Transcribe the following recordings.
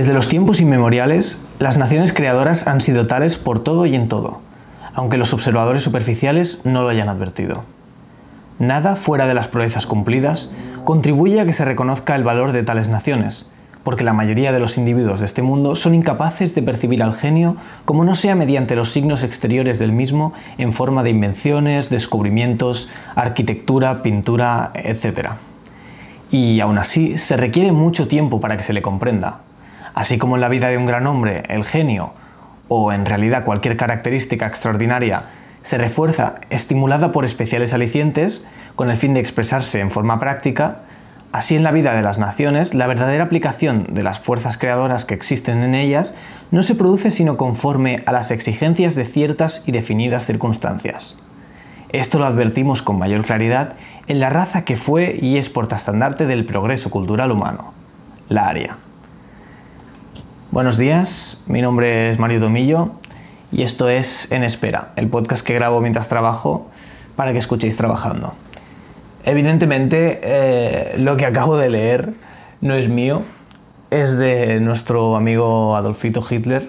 Desde los tiempos inmemoriales, las naciones creadoras han sido tales por todo y en todo, aunque los observadores superficiales no lo hayan advertido. Nada fuera de las proezas cumplidas contribuye a que se reconozca el valor de tales naciones, porque la mayoría de los individuos de este mundo son incapaces de percibir al genio como no sea mediante los signos exteriores del mismo en forma de invenciones, descubrimientos, arquitectura, pintura, etc. Y aún así se requiere mucho tiempo para que se le comprenda. Así como en la vida de un gran hombre, el genio, o en realidad cualquier característica extraordinaria, se refuerza estimulada por especiales alicientes con el fin de expresarse en forma práctica, Así en la vida de las naciones, la verdadera aplicación de las fuerzas creadoras que existen en ellas no se produce sino conforme a las exigencias de ciertas y definidas circunstancias. Esto lo advertimos con mayor claridad en la raza que fue y es portastandarte del progreso cultural humano, la Aria. Buenos días, mi nombre es Mario Domillo y esto es En Espera, el podcast que grabo mientras trabajo para que escuchéis trabajando. Evidentemente, eh, lo que acabo de leer no es mío, es de nuestro amigo Adolfito Hitler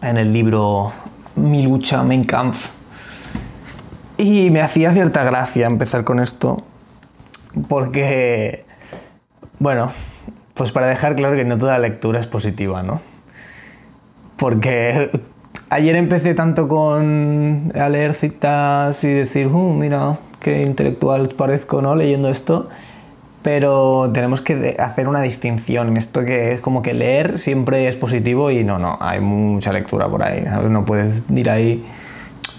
en el libro Mi lucha, Mein Kampf. Y me hacía cierta gracia empezar con esto, porque, bueno, pues para dejar claro que no toda lectura es positiva, ¿no? Porque ayer empecé tanto con a leer citas y decir, uh, mira, qué intelectual parezco, ¿no? Leyendo esto. Pero tenemos que hacer una distinción en esto que es como que leer siempre es positivo y no, no, hay mucha lectura por ahí. No puedes ir ahí.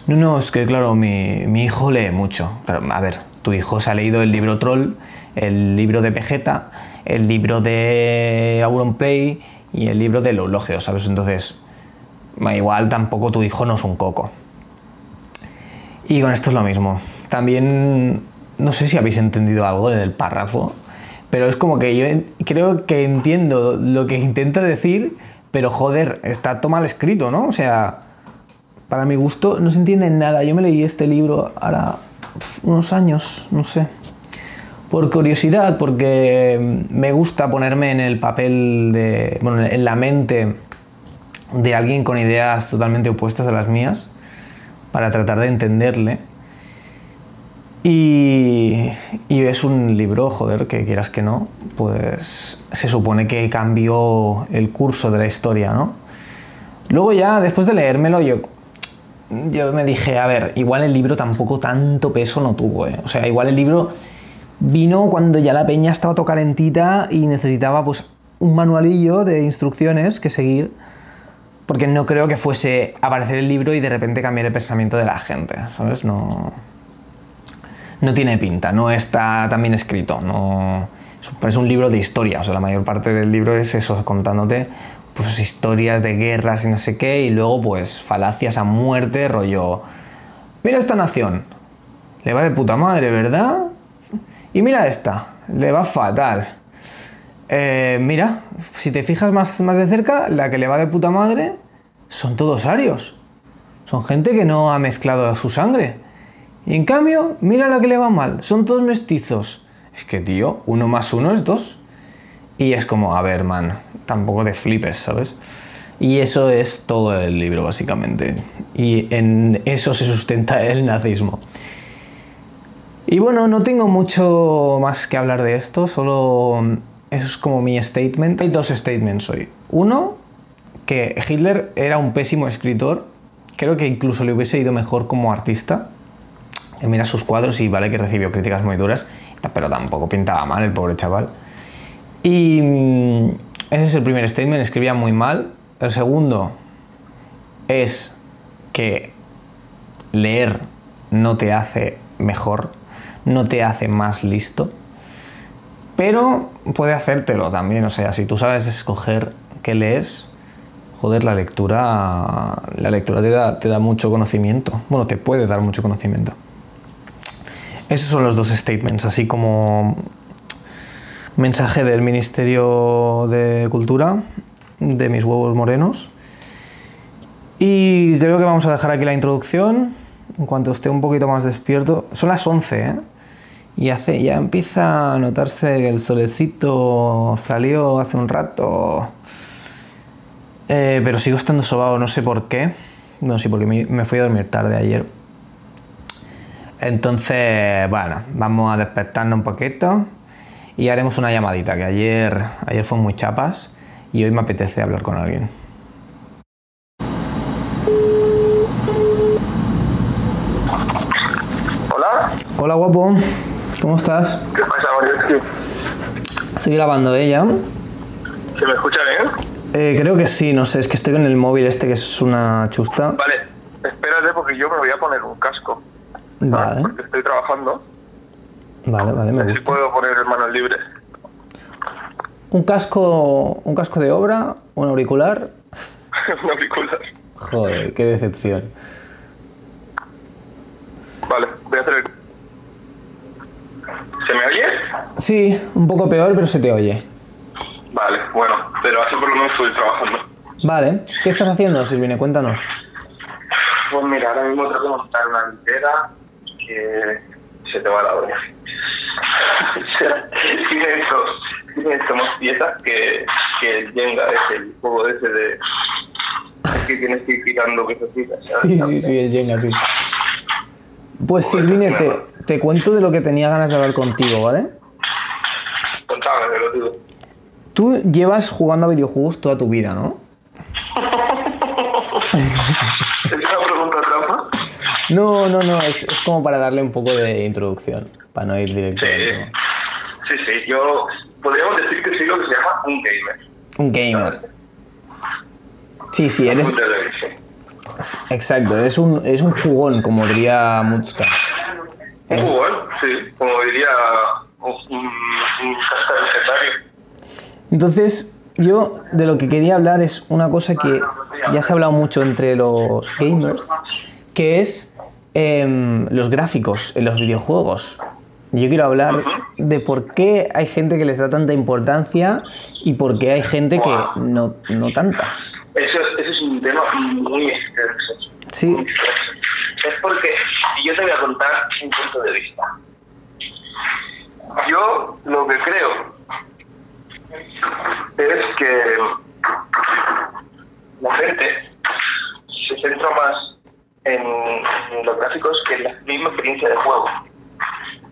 No, no, es que claro, mi, mi hijo lee mucho. a ver, tu hijo se ha leído el libro Troll, el libro de Vegeta, el libro de Auronplay y el libro de Eulogio, ¿sabes? Entonces, igual tampoco tu hijo no es un coco. Y con esto es lo mismo. También, no sé si habéis entendido algo en el párrafo, pero es como que yo creo que entiendo lo que intenta decir, pero joder, está todo mal escrito, ¿no? O sea, para mi gusto no se entiende nada. Yo me leí este libro ahora unos años, no sé. Por curiosidad, porque me gusta ponerme en el papel de. bueno, en la mente de alguien con ideas totalmente opuestas a las mías, para tratar de entenderle. Y, y, es un libro, joder, que quieras que no, pues se supone que cambió el curso de la historia, ¿no? Luego ya, después de leérmelo, yo, yo me dije, a ver, igual el libro tampoco tanto peso no tuvo, ¿eh? O sea, igual el libro vino cuando ya la peña estaba todo calentita y necesitaba pues un manualillo de instrucciones que seguir, porque no creo que fuese aparecer el libro y de repente cambiar el pensamiento de la gente, ¿sabes? No no tiene pinta, no está tan escrito, no, es un libro de historia, o sea, la mayor parte del libro es eso, contándote pues historias de guerras y no sé qué, y luego pues falacias a muerte, rollo, mira esta nación, le va de puta madre, ¿verdad? Y mira esta, le va fatal. Eh, mira, si te fijas más, más de cerca, la que le va de puta madre son todos arios. Son gente que no ha mezclado su sangre. Y en cambio, mira la que le va mal, son todos mestizos. Es que, tío, uno más uno es dos. Y es como, a ver, man, tampoco de flipes, ¿sabes? Y eso es todo el libro, básicamente. Y en eso se sustenta el nazismo. Y bueno, no tengo mucho más que hablar de esto, solo eso es como mi statement. Hay dos statements hoy. Uno, que Hitler era un pésimo escritor. Creo que incluso le hubiese ido mejor como artista mira sus cuadros y vale que recibió críticas muy duras, pero tampoco pintaba mal el pobre chaval. Y mm, ese es el primer statement, escribía muy mal. El segundo es que leer no te hace mejor, no te hace más listo, pero puede hacértelo también. O sea, si tú sabes escoger qué lees, joder, la lectura, la lectura te da, te da mucho conocimiento. Bueno, te puede dar mucho conocimiento. Esos son los dos statements, así como mensaje del Ministerio de Cultura de mis huevos morenos. Y creo que vamos a dejar aquí la introducción. En cuanto esté un poquito más despierto. Son las 11, ¿eh? Y hace, ya empieza a notarse que el solecito salió hace un rato. Eh, pero sigo estando sobado, no sé por qué. No sé, porque me, me fui a dormir tarde ayer. Entonces, bueno, vamos a despertarnos un poquito y haremos una llamadita, que ayer, ayer fue muy chapas y hoy me apetece hablar con alguien. Hola, Hola guapo, ¿cómo estás? ¿qué pasa, Mario? Estoy grabando ella. ¿Se me escucha bien? Eh, creo que sí, no sé, es que estoy con el móvil este que es una chusta. Vale, espérate porque yo me voy a poner un casco. Vale, Porque estoy trabajando. vale, vale, me Si gusta. puedo poner manos libres. ¿Un casco, un casco de obra? ¿Un auricular? Un auricular. Joder, qué decepción. Vale, voy a hacer el... ¿Se me oye? Sí, un poco peor, pero se te oye. Vale, bueno, pero así por lo menos estoy trabajando. Vale, ¿qué estás haciendo, Silvine? Cuéntanos. Pues mira, ahora mismo tengo que montar una litera que se te va la olla. O sea, tiene eso, tiene eso más piezas que, que el Jenga ese, el juego ese de que tienes que ir tirando piezas. Sí, sí, sí, el Jenga, sí. Pues Silvine, te, te cuento de lo que tenía ganas de hablar contigo, ¿vale? Contame, me lo digo. Tú llevas jugando a videojuegos toda tu vida, ¿no? ¿Es una pregunta trampa? No, no, no, es, es como para darle un poco de introducción, para no ir directo. Sí. Sí, sí, yo podríamos decir que soy lo que se llama un gamer. Un gamer. Sí, sí, eres... Exacto, eres un, eres un jugón, como diría Mutska. Un jugón, sí, como diría un, un, legendario. Entonces, yo de lo que quería hablar es una cosa que ya se ha hablado mucho entre los gamers, que es em, los gráficos en los videojuegos. Yo quiero hablar de por qué hay gente que les da tanta importancia y por qué hay gente que no, no tanta. Eso, eso es un tema muy extenso. Sí. Muy extenso. Es porque yo te voy a contar un punto de vista. Yo lo que creo es que la gente se centra más en, los gráficos que en la misma experiencia de juego.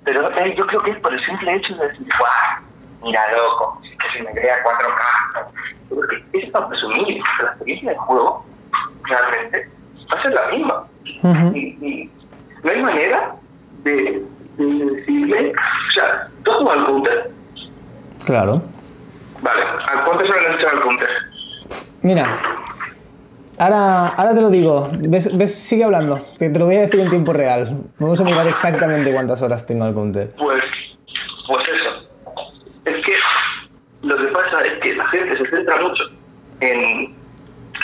Pero eh, yo creo que es por el simple hecho de decir, ¡guau! Mira, loco, que se me crea 4K. Pero es presumir que la experiencia de juego realmente va a ser la misma. Y, y no hay manera de, de decirle, o sea, tú has jugado al counter. Claro. Vale, ¿a cuántas horas le has echado al counter? Mira, ahora, ahora te lo digo. ¿Ves, ves? Sigue hablando, que te lo voy a decir en tiempo real. Vamos a mirar exactamente cuántas horas tengo al counter. Pues, pues eso. Es que lo que pasa es que la gente se centra mucho en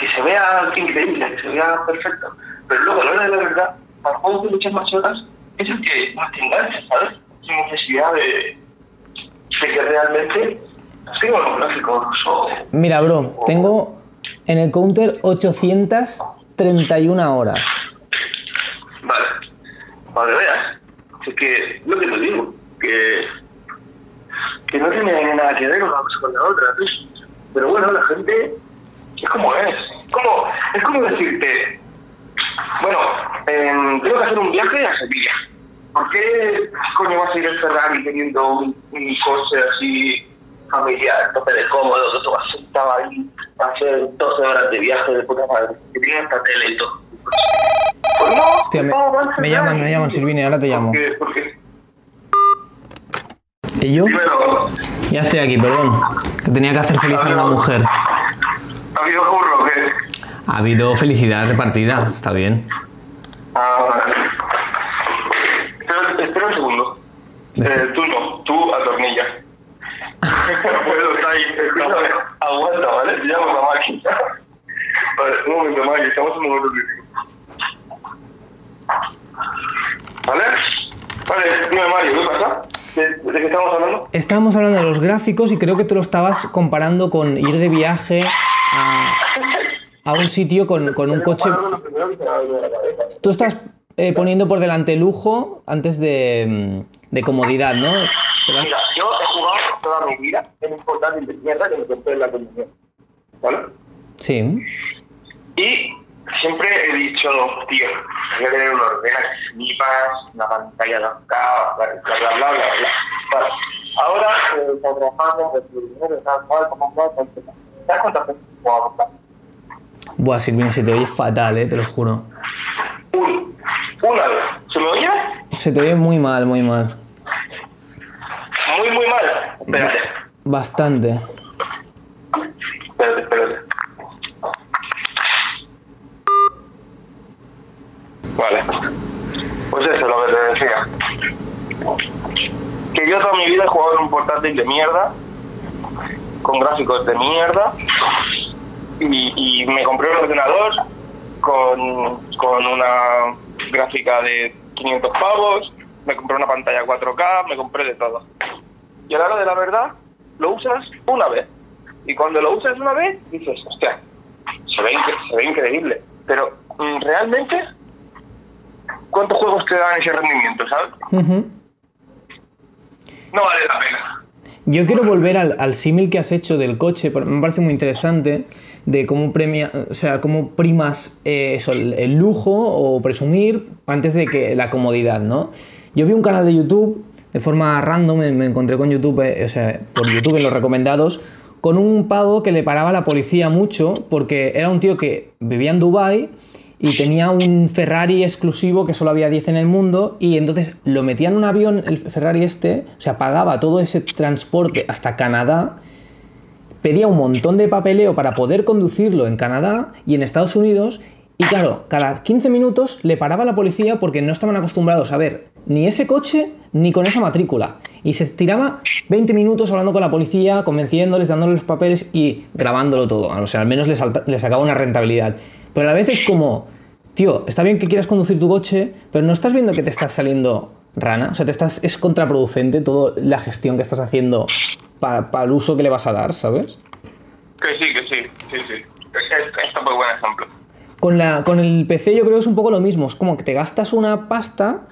que se vea increíble, que se vea perfecto, pero luego a la hora de la verdad, al juego de muchas más horas es el que más te engancha, ¿sabes? Sin necesidad de, de que realmente tenga los gráficos o... Mira, bro, tengo en el counter 831 horas. Vale, para que veas. Es que, lo que te digo, que, que no tiene nada que ver una cosa con la otra. ¿sí? Pero bueno, la gente es como es. Como, es como decirte, bueno, em, tengo que hacer un viaje a Sevilla. ¿Por qué coño vas a ir en Ferrari teniendo un, un coche así familiar, tope de cómodo, que tú vas sentado ahí a hacer 12 horas de viaje de puta madre, que tiene hasta tele y todo? Pues no, Hostia, me, no, a me llaman, me llaman, Silvine, ahora te llamo. ¿Por qué? ¿Por qué? ¿Y yo? Ya estoy aquí, perdón. Que tenía que hacer feliz a una mujer. ¿ha habido curro o qué? Ha habido felicidad repartida, está bien. Ah, vale. Espera, espera un segundo. Eh, tú no, tú atornilla. no puedo estar ahí. Escúchame, aguanta, ¿vale? Te llamo a la máquina. Vale, un momento, Maki, estamos en un momento crítico. ¿Vale? Vale, dime, Mario, ¿qué pasa? ¿De, de qué estamos hablando? Estábamos hablando de los gráficos y creo que tú lo estabas comparando con ir de viaje a, a un sitio con, con un coche. Tú estás eh, poniendo por delante lujo antes de, de comodidad, ¿no? Mira, yo he jugado toda mi vida en un portátil de mierda que me compré en la. ¿Vale? Sí. Y siempre he dicho, tío, voy a tener un ordenador que flipas, una pantalla bla, bla, bla, bla, bla, bla. Vale. Ahora, eh, trabajando, pues, tal cual, como. Buah, Silvina, se te oye fatal, eh, te lo juro. Un, una vez. ¿Se me oye? Se te oye muy mal, muy mal. Muy, muy mal. Espérate, Bastante. espérate, espérate. Vale. Pues eso es lo que te decía. Que yo toda mi vida he jugado en un portátil de mierda, con gráficos de mierda, y, y me compré un ordenador con, con una gráfica de 500 pavos, me compré una pantalla 4K, me compré de todo. Y a la hora de la verdad, lo usas una vez. Y cuando lo usas una vez, dices, hostia, se ve, incre- se ve increíble. Pero mm, realmente, ¿cuántos juegos te dan ese rendimiento, sabes? No vale la pena. Yo quiero volver al, al símil que has hecho del coche, me parece muy interesante, de cómo premia, o sea, cómo primas eh, eso, el, lujo o presumir antes de que la comodidad, ¿no? Yo vi un canal de YouTube, de forma random, me, me encontré con YouTube, eh, o sea, por YouTube en los recomendados, con un pavo que le paraba a la policía mucho, porque era un tío que vivía en Dubai y tenía un Ferrari exclusivo que solo había 10 en el mundo y entonces lo metía en un avión, el Ferrari este, o sea, pagaba todo ese transporte hasta Canadá, pedía un montón de papeleo para poder conducirlo en Canadá y en Estados Unidos y claro, cada 15 minutos le paraba la policía porque no estaban acostumbrados a ver ni ese coche ni con esa matrícula. Y se tiraba 20 minutos hablando con la policía, convenciéndoles, dándoles los papeles y grabándolo todo. O sea, al menos le, salta- le sacaba una rentabilidad. Pero a la vez es como, tío, está bien que quieras conducir tu coche, pero no estás viendo que te estás saliendo rana. O sea, te estás, es contraproducente toda la gestión que estás haciendo para el uso que le vas a dar, ¿sabes? Que sí, que sí, sí, sí. Es, es, muy buen ejemplo. Con, la, con el PC yo creo que es un poco lo mismo. Es como que te gastas una pasta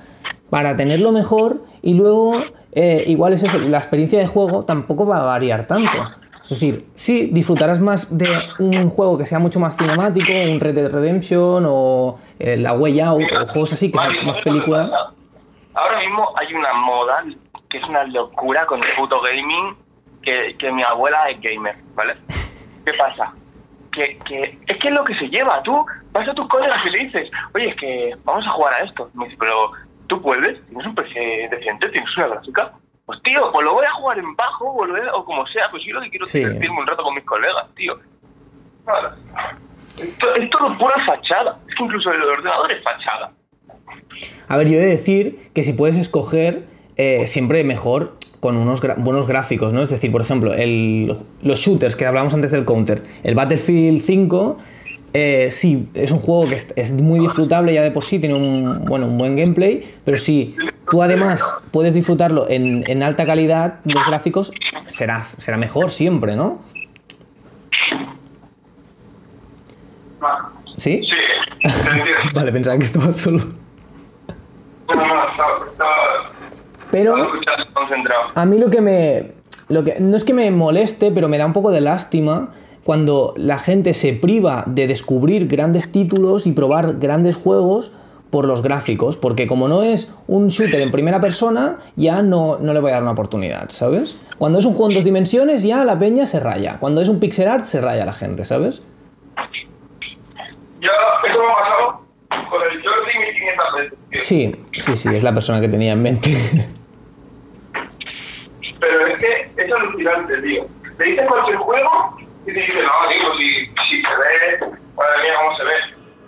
para tenerlo mejor y luego eh, igual es eso, la experiencia de juego tampoco va a variar tanto. Es decir, sí, disfrutarás más de un juego que sea mucho más cinemático, un Red Dead Redemption o eh, La Way Out o juegos así que Vale, sean más ¿sabes lo que película. pasa? Ahora mismo hay una moda que es una locura con el puto gaming, que, que mi abuela es gamer, ¿vale? ¿Qué pasa? Que, que es que es lo que se lleva. Tú vas a tus colegas y le dices, oye, es que vamos a jugar a esto. Me dice, pero tú puedes, tienes un PC decente, tienes una gráfica. Pues tío, pues lo voy a jugar en bajo o, lo voy a- o como sea, pues yo lo que quiero es Sí. divertirme un rato con mis colegas, tío. Nada. Esto- Es todo pura fachada. Es que incluso el ordenador es fachada. A ver, yo he de decir que si puedes escoger, eh, siempre mejor con unos buenos gráficos, ¿no? Es decir, por ejemplo, el- los shooters que hablamos antes del counter, el Battlefield 5, eh, sí, es un juego que es, es muy disfrutable ya de por sí, tiene un, bueno, un buen gameplay, pero si tú además puedes disfrutarlo en, en alta calidad, los gráficos, será, será mejor siempre, ¿no? ¿Sí? Sí. Vale, pensaba que estaba solo. No, no, estaba, estaba, Pero... A mí lo que me. Lo que, no es que me moleste, pero me da un poco de lástima cuando la gente se priva de descubrir grandes títulos y probar grandes juegos por los gráficos, porque como no es un shooter en primera persona, ya no, no le voy a dar una oportunidad, ¿sabes? Cuando es un juego en dos dimensiones, ya la peña se raya. Cuando es un pixel art, se raya la gente, ¿sabes? Yo, eso me ha pasado con el Jordi 1500 veces. Sí, sí, sí, es la persona que tenía en mente. Pero es que es alucinante, tío. Le dices cualquier juego y te dice, no, tío, si, si se ve, madre mía, cómo se ve.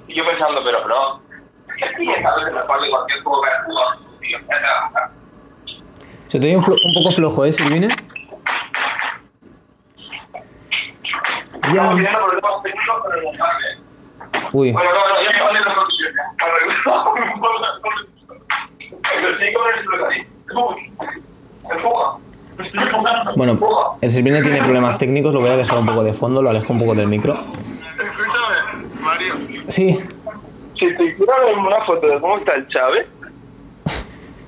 Y yo pensando, pero no, es que 500 veces me vale cualquier juego que has jugado, tío. Se te oye un, un poco flojo, ¿eh, Silvine? Estamos Ya. Uy. Bueno, no, no, ya me vale la solución. Pero sí con el ahí. Empuja. Bueno, el Silvine tiene problemas técnicos, lo voy a dejar un poco de fondo, lo alejo un poco del micro. Escúchame, Mario. Sí, Si te hiciera una foto de cómo está el Chávez,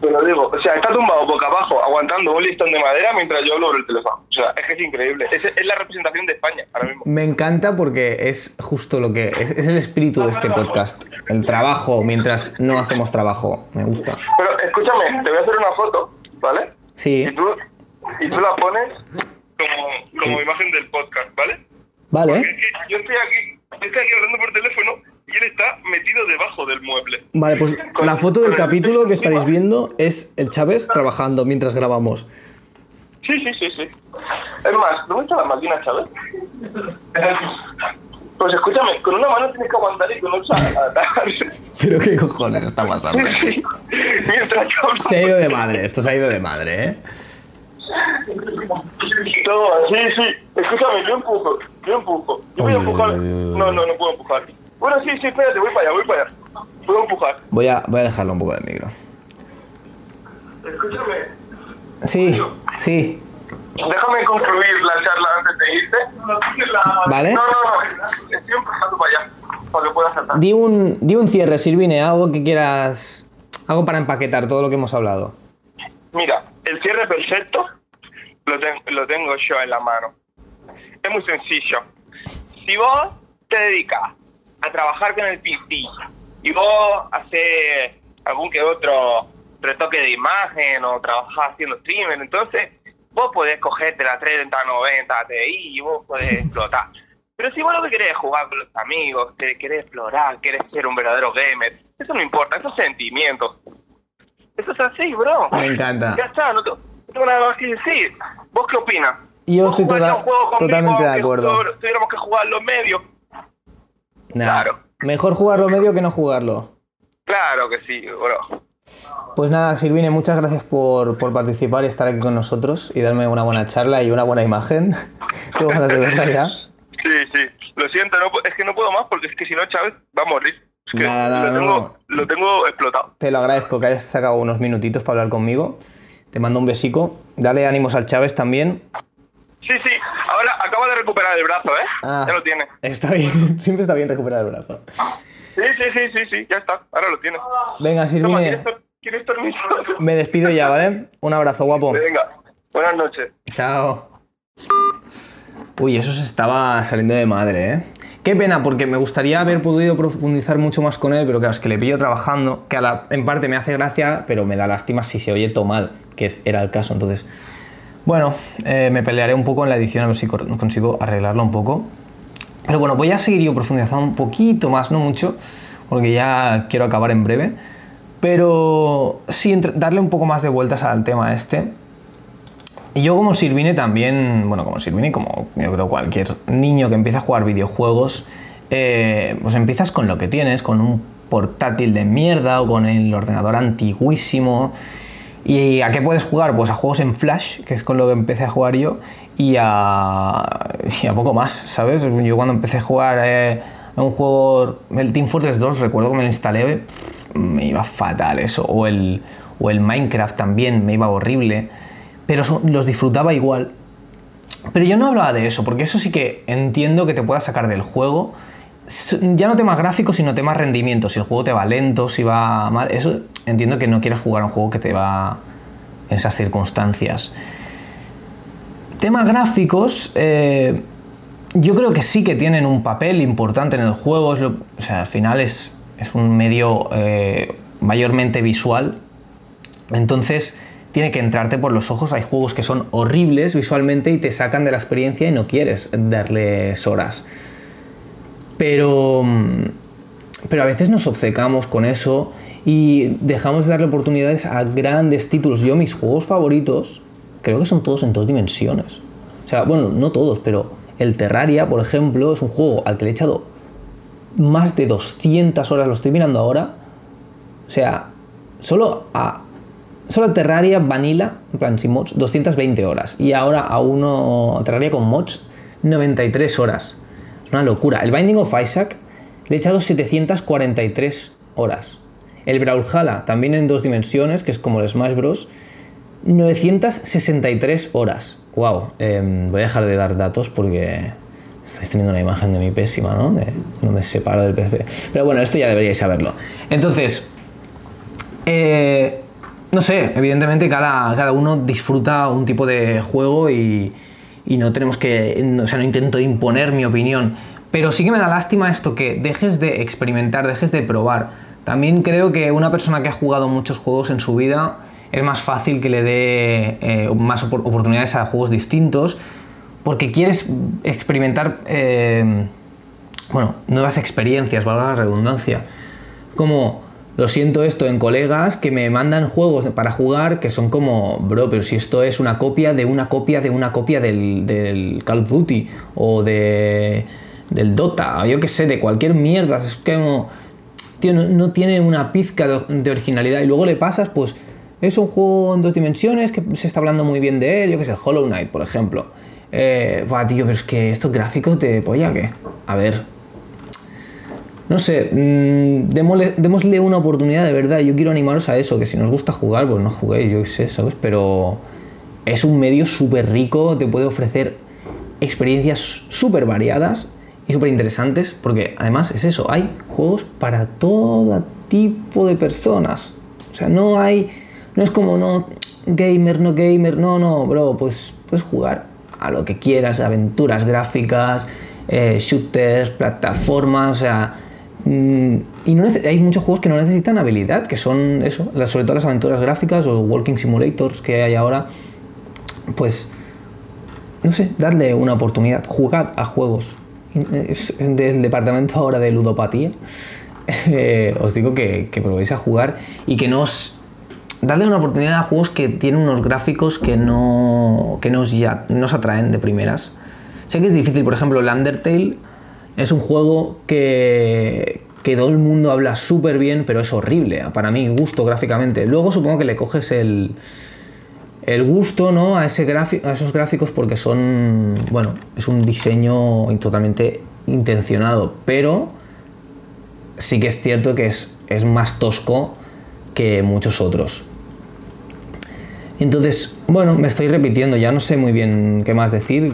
Te lo digo. O sea, está tumbado boca abajo, aguantando un listón de madera mientras yo hablo por el teléfono. O sea, es que es increíble. Es, es la representación de España ahora mismo. Me encanta porque es justo lo que es, es el espíritu de este podcast. El trabajo mientras no hacemos trabajo. Me gusta. Pero escúchame, te voy a hacer una foto, ¿vale? Sí. Y tú, y tú la pones como, como imagen del podcast, ¿vale? Vale. Porque es que yo estoy aquí, estoy aquí hablando por teléfono y él está metido debajo del mueble. Vale, pues Con- la foto del capítulo que estaréis viendo es el Chávez trabajando mientras grabamos. Sí, sí, sí, sí. Es más, ¿dónde está la máquina, Chávez? Pues escúchame, con una mano tienes que aguantar y con otra atar. Pero qué cojones está pasando. Mientras. Se ha ido de madre, esto se ha ido de madre, ¿eh? Toma, sí, sí. Escúchame, yo empujo, yo empujo. Yo voy a empujar. No, no, no puedo empujar. Bueno, sí, sí, espérate, voy para allá, voy para allá. Puedo empujar. Voy a, voy a dejarlo un poco del micro. Escúchame, Sí, sí. déjame concluir la charla antes de irte. Vale. No, no, no, estoy empujando para allá, para que puedas saltar. Di un, di un cierre, Silvine, algo que quieras. Algo para empaquetar todo lo que hemos hablado. Mira, el cierre perfecto lo, ten- lo tengo yo en la mano. Es muy sencillo. Si vos te dedicas a trabajar con el PC y vos haces algún que otro retoque de imagen o trabajás haciendo streamer, entonces vos podés cogerte la 3090 Ti y vos podés explotar. Pero si vos lo que querés es jugar con los amigos, que querés explorar, querés ser un verdadero gamer, eso no importa, esos sentimientos. Eso es así, bro. Me encanta. Ya está, no, te- no tengo nada más que decir. ¿Vos qué opinas? Yo ¿Vos estoy total- totalmente de acuerdo. tu- Tuviéramos que jugar los medios. Nah, Claro. Mejor jugarlo medio que no jugarlo. Claro que sí, bro. Pues nada, Silvine, muchas gracias por, por participar y estar aquí con nosotros y darme una buena charla y una buena imagen. Tengo ganas de verla ya. Sí, sí. Lo siento, no, es que no puedo más porque es que si no, Chávez va a morir. Es que Nada, nada, lo, tengo, no. lo tengo explotado. Te lo agradezco que hayas sacado unos minutitos para hablar conmigo. Te mando un besico. Dale ánimos al Chávez también. Sí, sí. Ahora acaba de recuperar el brazo, ¿eh? Ah, Ya lo tiene. Está bien, siempre está bien recuperar el brazo. Sí, sí, sí, sí, sí. Ya está. Ahora lo tiene. Venga, Toma, Silvine, ¿quieres, tor- ¿quieres permiso? me despido ya, ¿vale? Un abrazo, guapo. Venga. Buenas noches. Chao. Uy, eso se estaba saliendo de madre, ¿eh? Qué pena, porque me gustaría haber podido profundizar mucho más con él, pero claro, es que le pillo trabajando, que en parte me hace gracia, pero me da lástima si se oye todo mal, que es- era el caso. Entonces, bueno, eh, me pelearé un poco en la edición a ver si consigo arreglarlo un poco. Pero bueno, voy a seguir yo profundizando un poquito más, no mucho, porque ya quiero acabar en breve. Pero sí, darle un poco más de vueltas al tema este. Y yo como Silvine también, bueno, como Silvine, como yo creo cualquier niño que empieza a jugar videojuegos, eh, pues empiezas con lo que tienes, con un portátil de mierda o con el ordenador antiguísimo. ¿Y a qué puedes jugar? Pues a juegos en Flash, que es con lo que empecé a jugar yo, y a, y a poco más, ¿sabes? Yo cuando empecé a jugar eh, a un juego, el Team Fortress 2, recuerdo que me lo instalé, me iba fatal eso, o el, o el Minecraft también, me iba horrible, pero los disfrutaba igual. Pero yo no hablaba de eso, porque eso sí que entiendo que te pueda sacar del juego. Ya no temas gráficos, sino temas rendimiento. Si el juego te va lento, si va mal. Eso entiendo que no quieras jugar a un juego que te va en esas circunstancias. Temas gráficos, eh, yo creo que sí que tienen un papel importante en el juego. o sea, al final es, es un medio eh, mayormente visual. Entonces tiene que entrarte por los ojos. Hay juegos que son horribles visualmente y te sacan de la experiencia y no quieres darles horas. Pero, mm, pero a veces nos obcecamos con eso y dejamos de darle oportunidades a grandes títulos. Yo mis juegos favoritos creo que son todos en dos dimensiones. O sea, bueno, no todos, pero el Terraria, por ejemplo, es un juego al que le he echado más de 200 horas, lo estoy mirando ahora. O sea, solo a solo Terraria Vanilla, en plan sin mods, 220 horas. Y ahora a uno Terraria con mods, 93 horas. Es una locura. El Binding of Isaac le he echado 743 horas. El Brawlhalla, también en dos dimensiones, que es como el Smash Bros. 963 horas. Wow. voy a dejar de dar datos porque estáis teniendo una imagen de mí pésima, ¿no? De, no me separo del PC. Pero bueno, esto ya deberíais saberlo. Entonces, eh, no sé, evidentemente cada, cada uno disfruta un tipo de juego y, no tenemos que, o sea, no intento imponer mi opinión, pero sí que me da lástima esto, que dejes de experimentar, dejes de probar. También creo que una persona que ha jugado muchos juegos en su vida es más fácil que le dé eh, más oportunidades a juegos distintos, porque quieres experimentar, eh, bueno, nuevas experiencias, valga la redundancia. Como lo siento esto en colegas que me mandan juegos para jugar que son como, bro, pero si esto es una copia de una copia de una copia del, Call of Duty o de, del Dota, yo que sé, de cualquier mierda, es que no, no, tiene una pizca de, originalidad y luego le pasas, pues es un juego en dos dimensiones que se está hablando muy bien de él, yo que sé, Hollow Knight, por ejemplo. Eh, va, tío, pero es que estos gráficos de polla, ¿qué? A ver, no sé, mmm, démosle, una oportunidad de verdad. Yo quiero animaros a eso, que si nos gusta jugar, pues no juguéis, yo sé, ¿sabes? Pero es un medio súper rico, te puede ofrecer experiencias súper variadas y súper interesantes, porque además es eso, hay juegos para todo tipo de personas. O sea, no hay, no es como no gamer, no gamer, no, no, bro, pues puedes jugar a lo que quieras, aventuras gráficas, eh, shooters, plataformas, o sea y no hay muchos juegos que no necesitan habilidad, que son eso, sobre todo las aventuras gráficas o walking simulators que hay ahora. Pues, no sé, dadle una oportunidad, jugad a juegos. Es del departamento ahora de ludopatía. Eh, os digo que, que, probéis a jugar y que nos. Dadle una oportunidad a juegos que tienen unos gráficos que no. que nos, ya, nos atraen de primeras. Sé que es difícil, por ejemplo, el Undertale es un juego que, que todo el mundo habla súper bien, pero es horrible, para mí, gusto gráficamente. Luego supongo que le coges el, el gusto ¿no? a, ese a esos gráficos porque son, bueno, es un diseño totalmente intencionado, pero sí que es cierto que es, es más tosco que muchos otros. Entonces, bueno, me estoy repitiendo, ya no sé muy bien qué más decir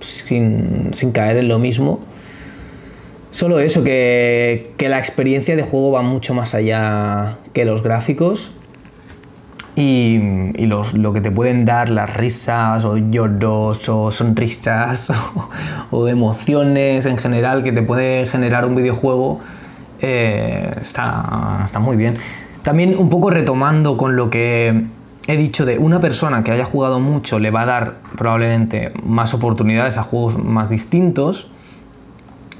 sin, sin caer en lo mismo. Solo eso, que, la experiencia de juego va mucho más allá que los gráficos y, lo que te pueden dar las risas o lloros o sonrisas o, emociones en general que te puede generar un videojuego eh, está, está muy bien. También un poco retomando con lo que he dicho de una persona que haya jugado mucho le va a dar probablemente más oportunidades a juegos más distintos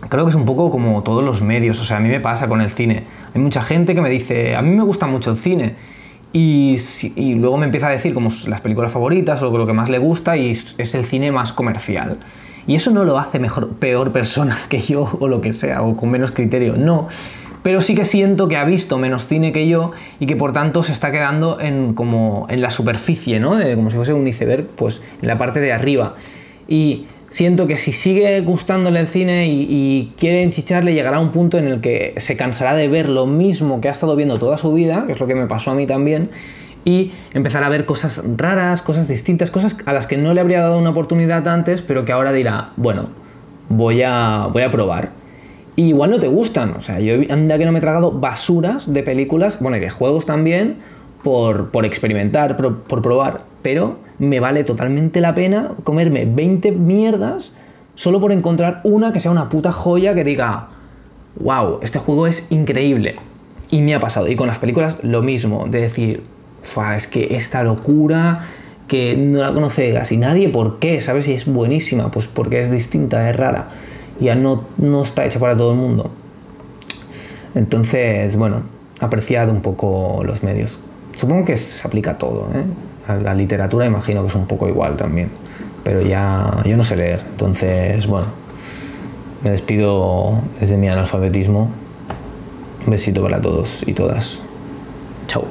creo que es un poco como todos los medios, o sea, a mí me pasa con el cine. Hay mucha gente que me dice, a mí me gusta mucho el cine. Y, luego me empieza a decir como las películas favoritas o lo que más le gusta y es el cine más comercial. Y eso no lo hace mejor, peor persona que yo o lo que sea, o con menos criterio, no. Pero sí que siento que ha visto menos cine que yo y que por tanto se está quedando en, como en la superficie, ¿no? como si fuese un iceberg, pues en la parte de arriba. Y siento que si sigue gustándole el cine y, quiere enchicharle, llegará a un punto en el que se cansará de ver lo mismo que ha estado viendo toda su vida, que es lo que me pasó a mí también, y empezará a ver cosas raras, cosas distintas, cosas a las que no le habría dado una oportunidad antes, pero que ahora dirá, bueno, voy a, voy a probar. Y igual no te gustan, o sea, yo anda que no me he tragado basuras de películas, bueno, y de juegos también, por, por experimentar, por probar, pero me vale totalmente la pena comerme 20 mierdas solo por encontrar una que sea una puta joya que diga, wow, este juego es increíble. Y me ha pasado. Y con las películas lo mismo, de decir, es que esta locura que no la conoce casi nadie, ¿por qué? ¿Sabes si es buenísima? Pues porque es distinta, es rara. Ya no, no está hecha para todo el mundo. Entonces, bueno, apreciad un poco los medios. Supongo que se aplica todo, ¿eh? La literatura imagino que es un poco igual también, pero ya yo no sé leer, entonces bueno, me despido desde mi analfabetismo. Un besito para todos y todas. Chao.